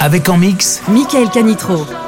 Avec en mix Michael Canitro.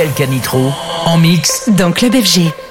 Michael Canitro en mix dans Club FG.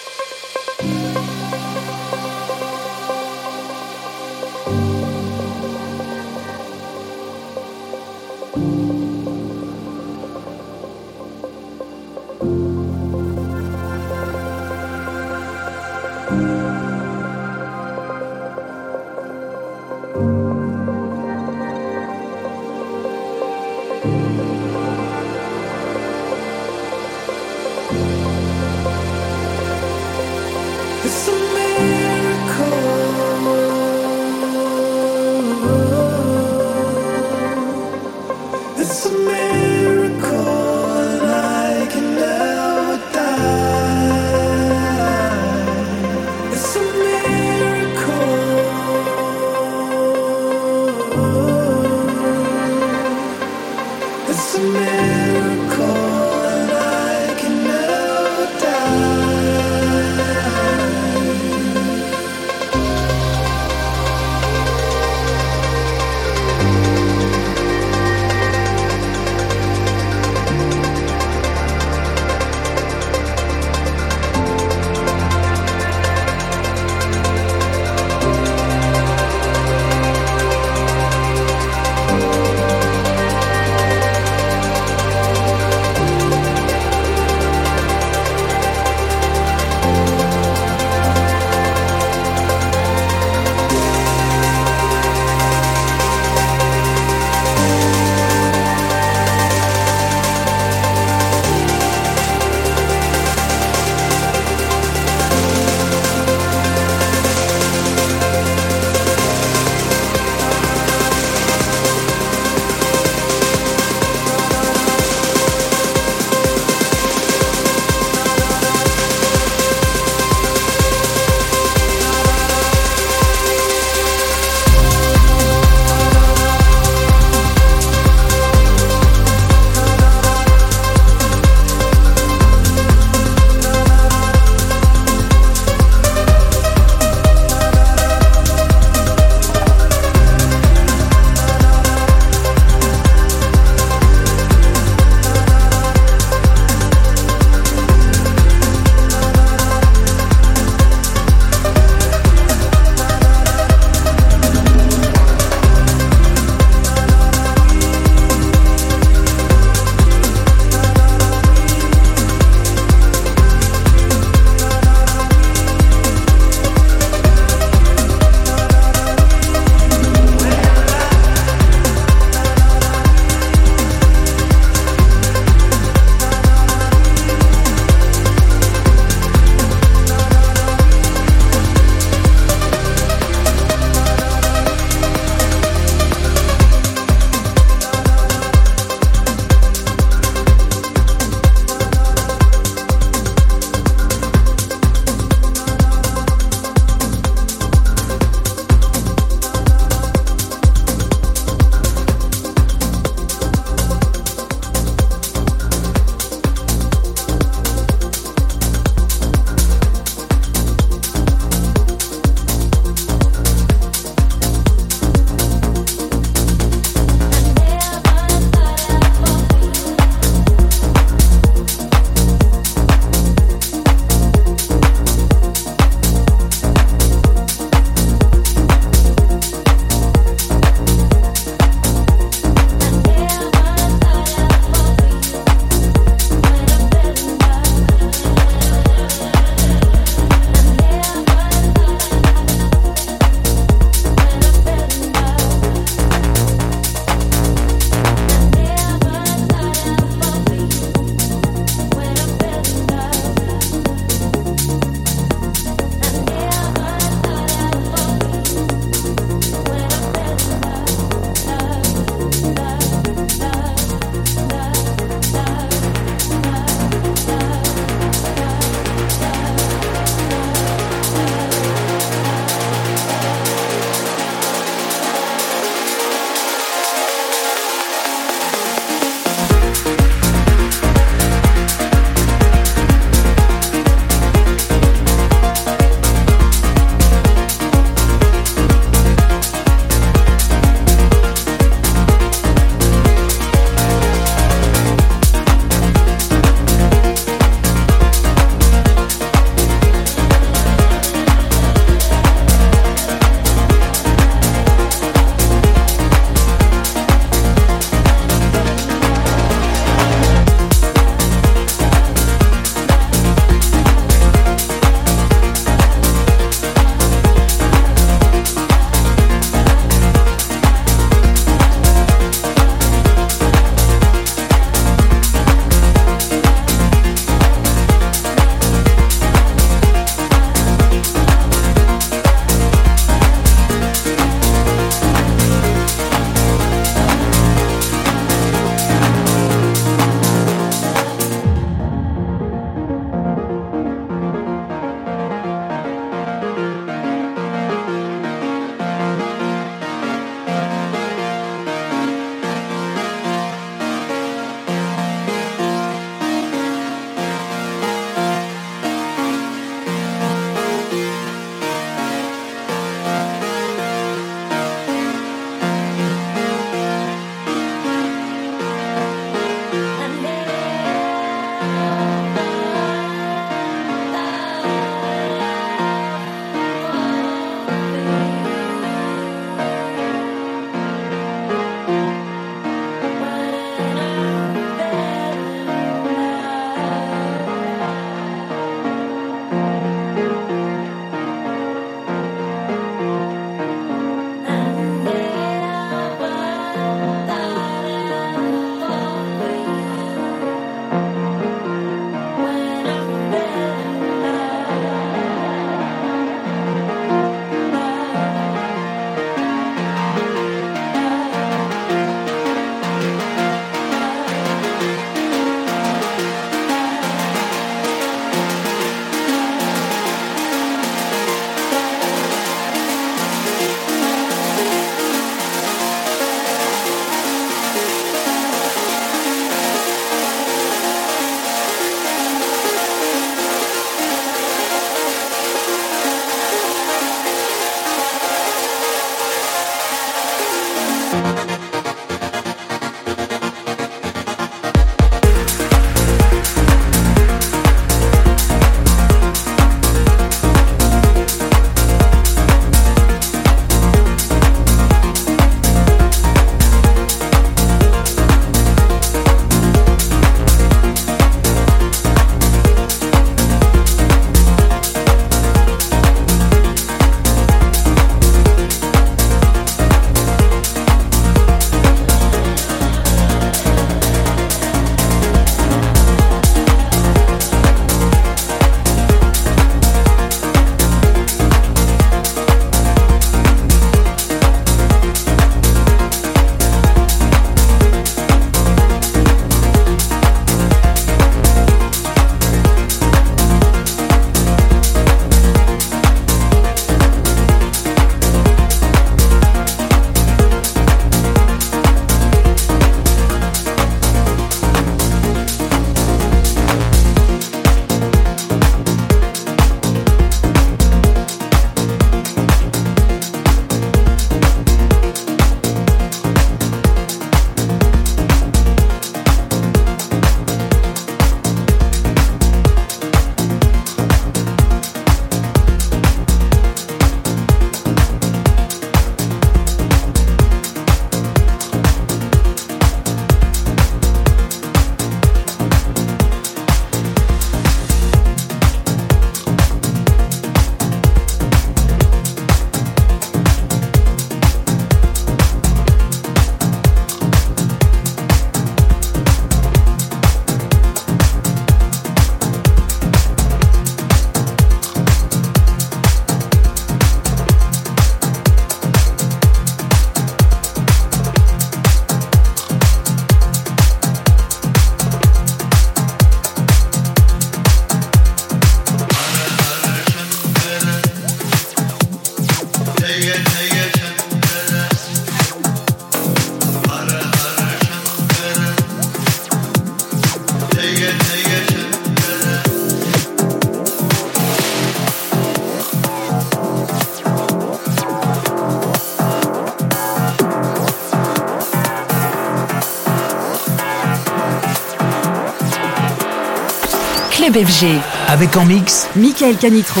Club FG. Avec en mix, Michael Canitro.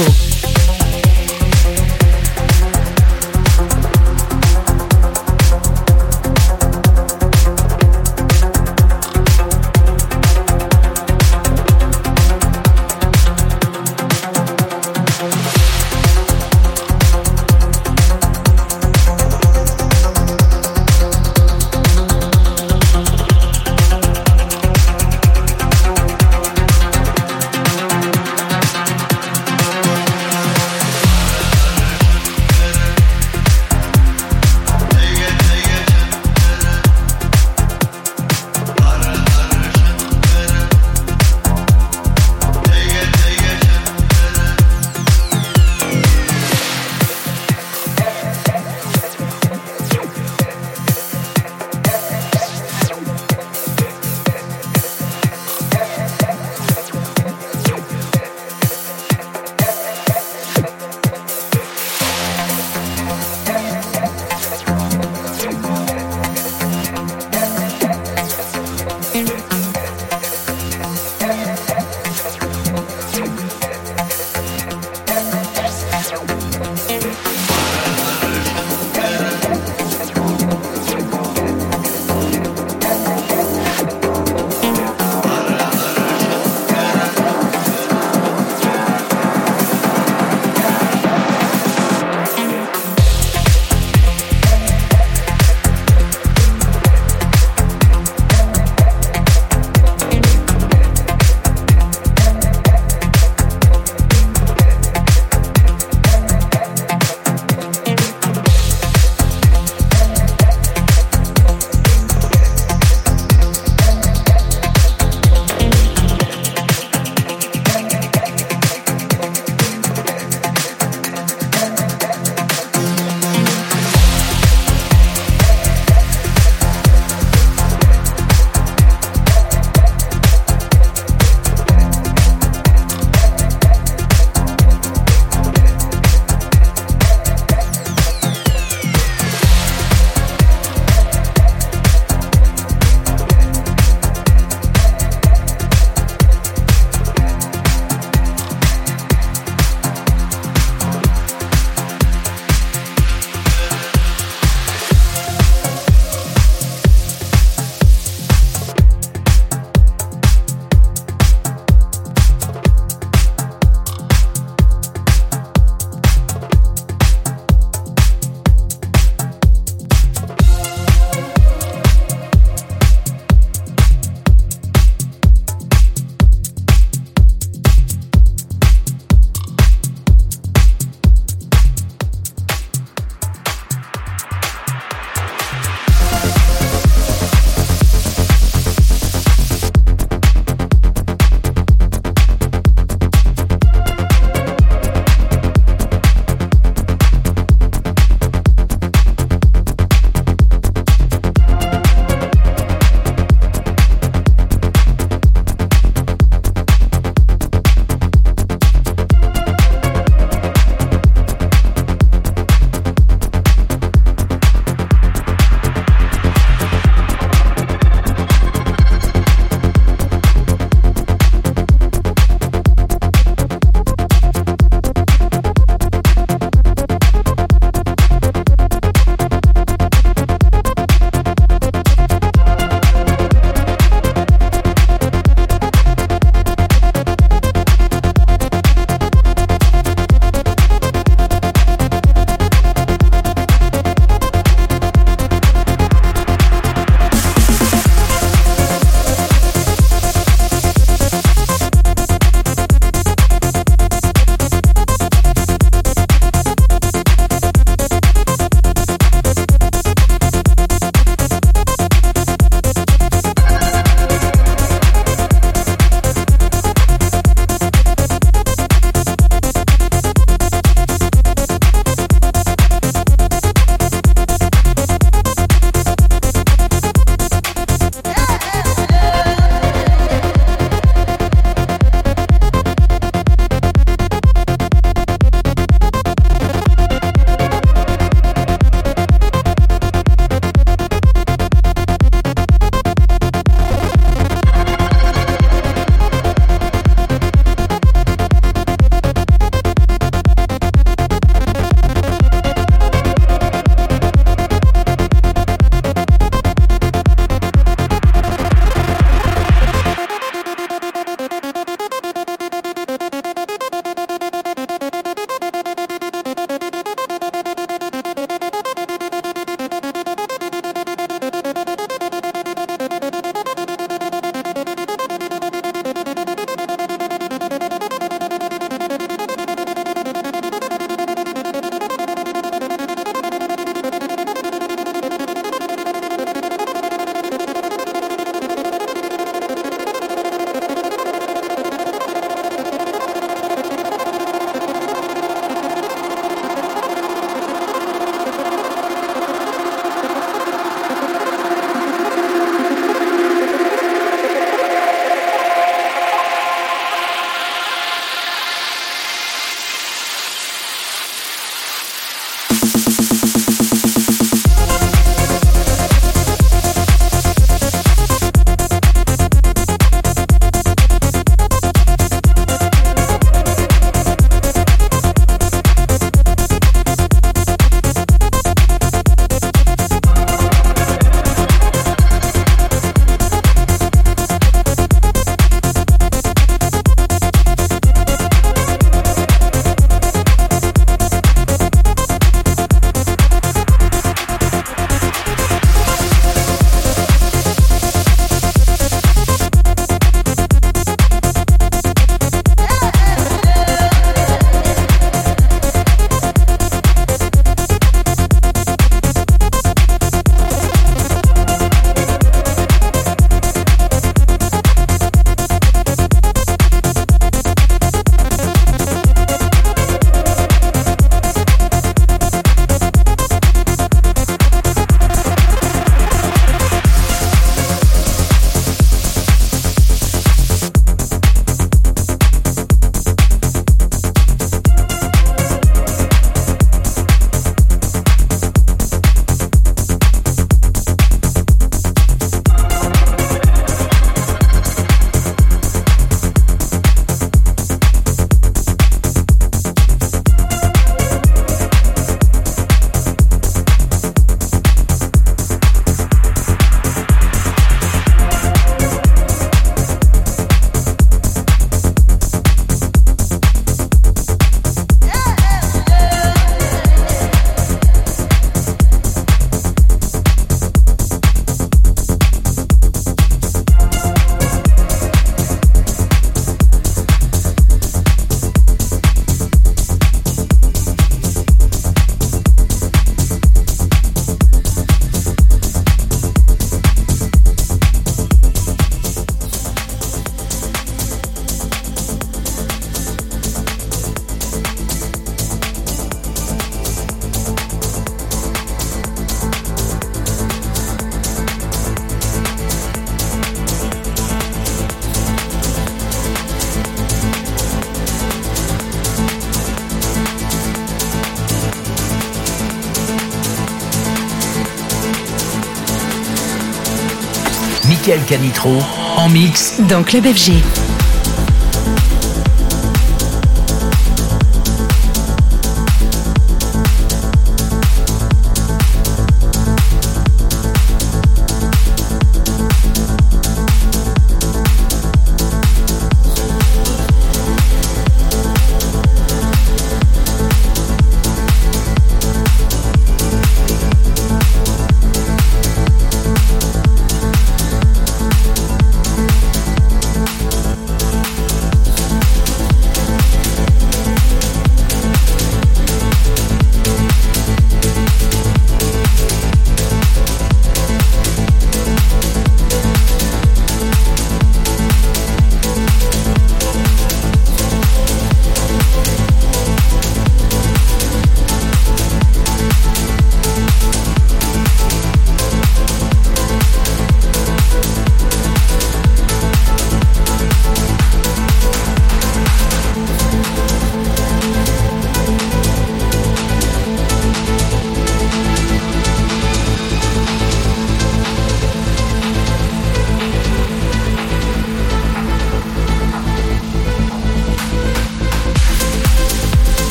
Canitro en mix dans Club FG.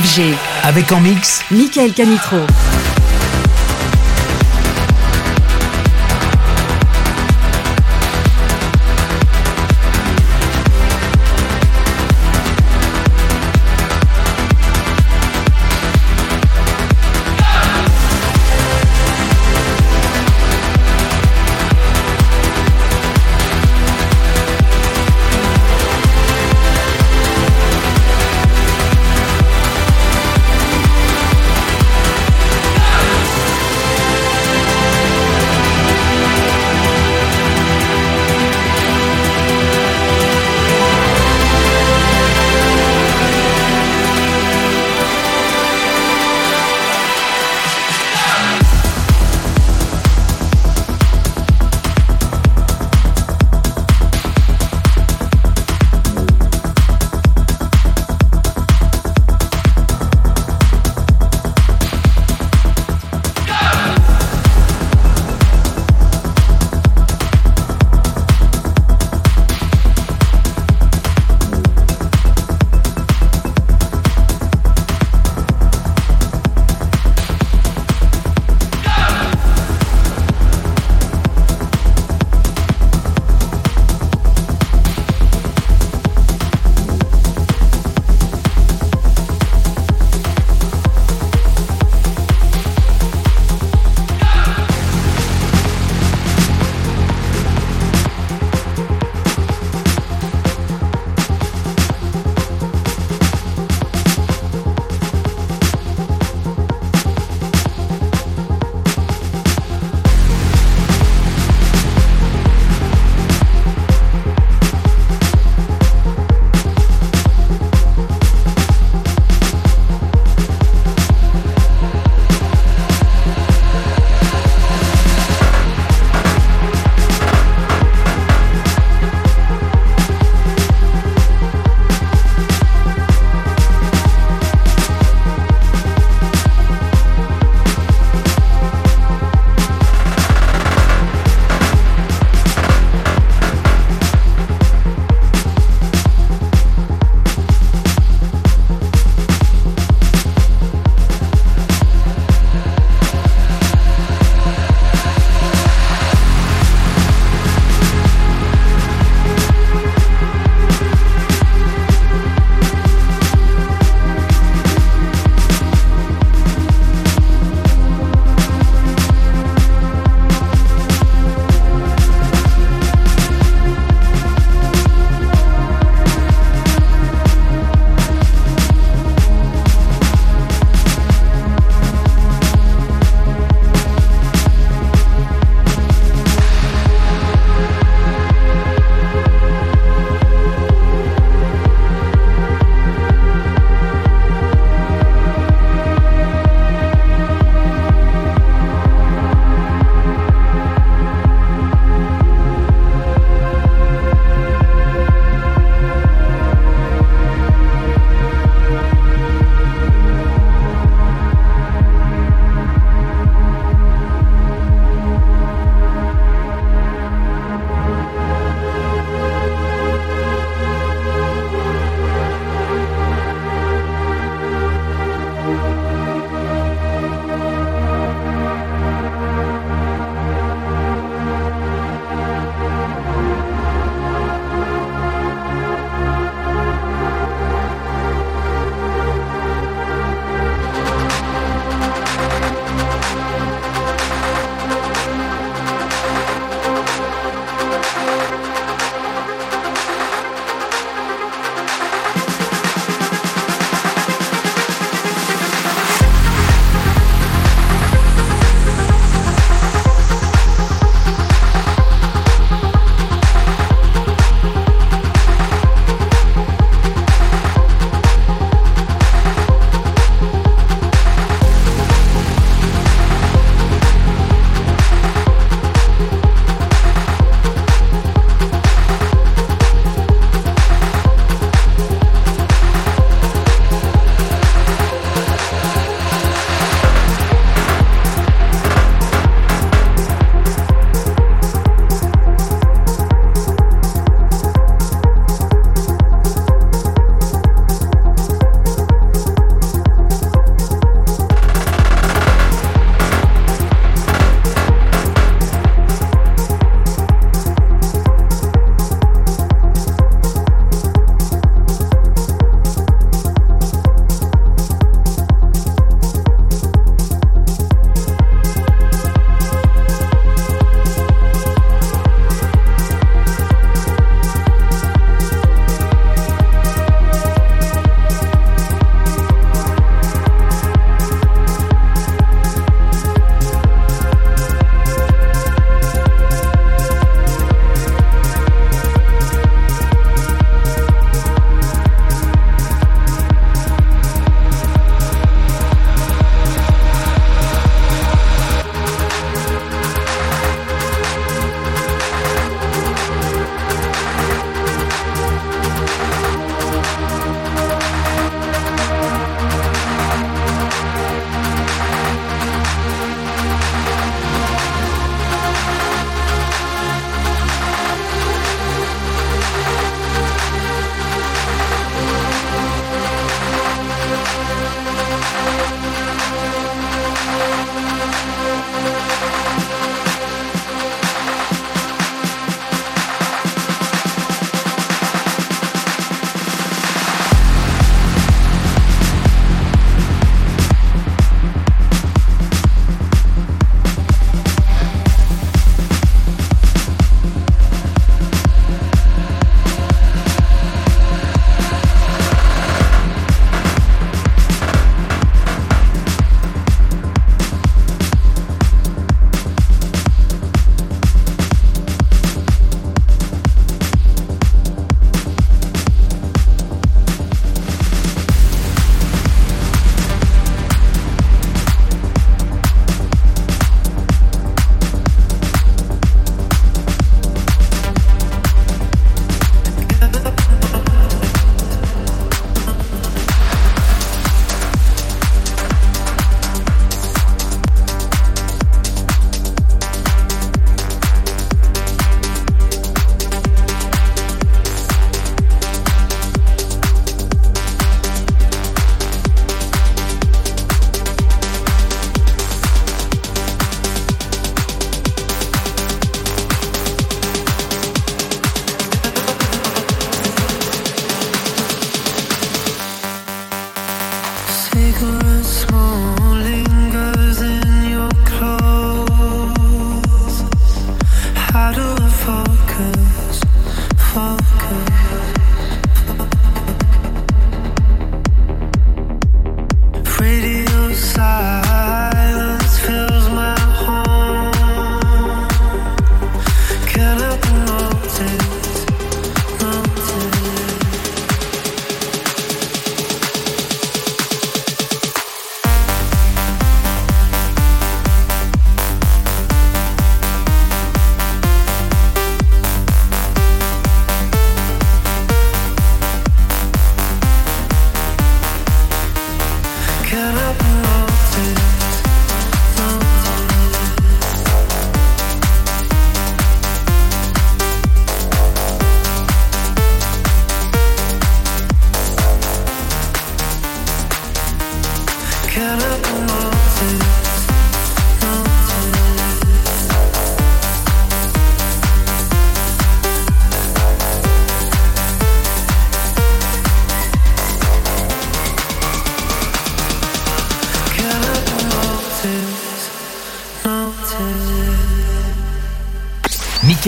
FG. Avec en mix Michael Canitro.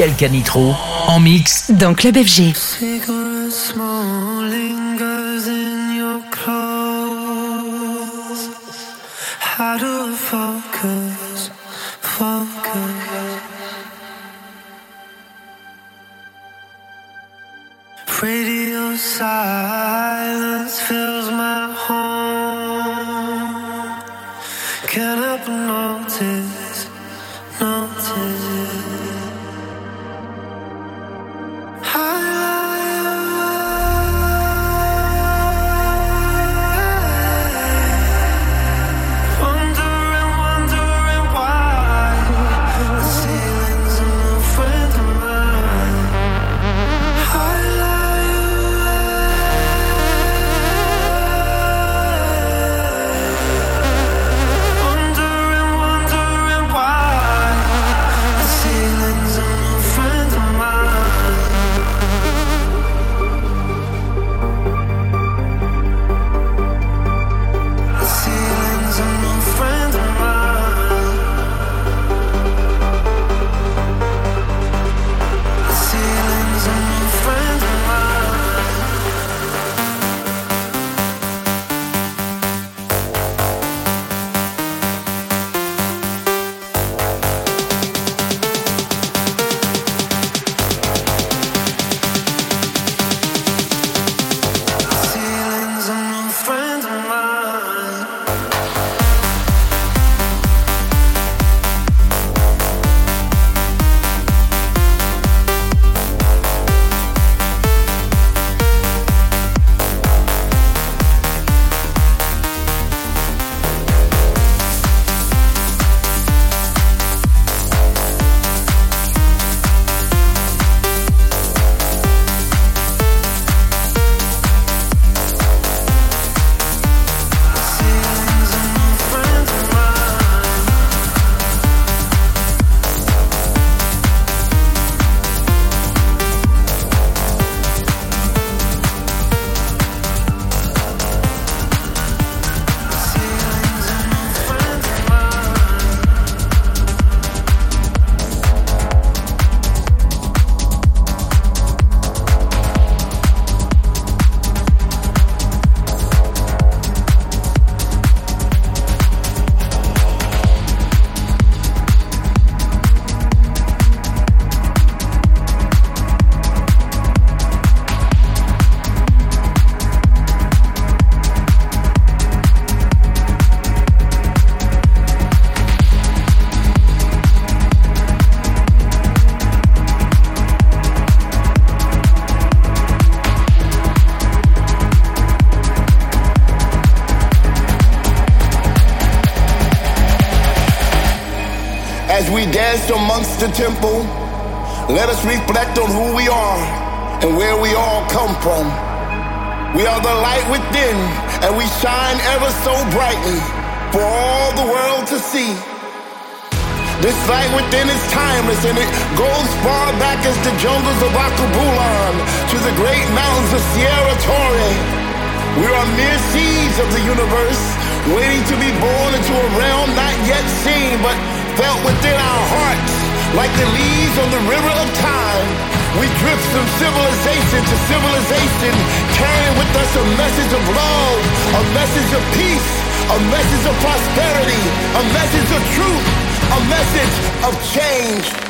Michael Canitro en mix dans Club FG. As amongst the temple, let us reflect on who we are and where we all come from. We are the light within, and we shine ever so brightly for all the world to see. This light within is timeless, and it goes far back as the jungles of Akabulan to the great mountains of Sierra Torre. We are mere seeds of the universe, waiting to be born into a realm not yet seen, but felt within our hearts, like the leaves on the river of time. We drift from civilization to civilization, carrying with us a message of love, a message of peace, a message of prosperity, a message of truth, a message of change.